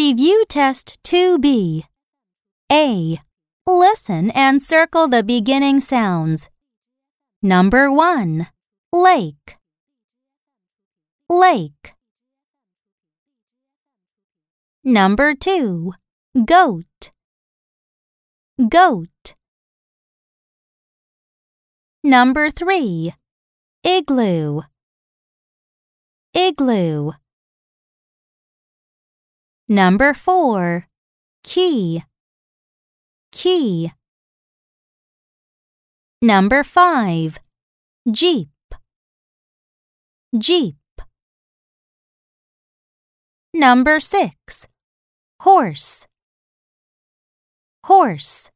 Review Test 2B. A. Listen and circle the beginning sounds. Number 1. Lake. Lake. Number 2. Goat. Goat. Number 3. Igloo. Igloo. Number 4. Key. Key. Number 5. Jeep. Jeep. Number 6. Horse. Horse.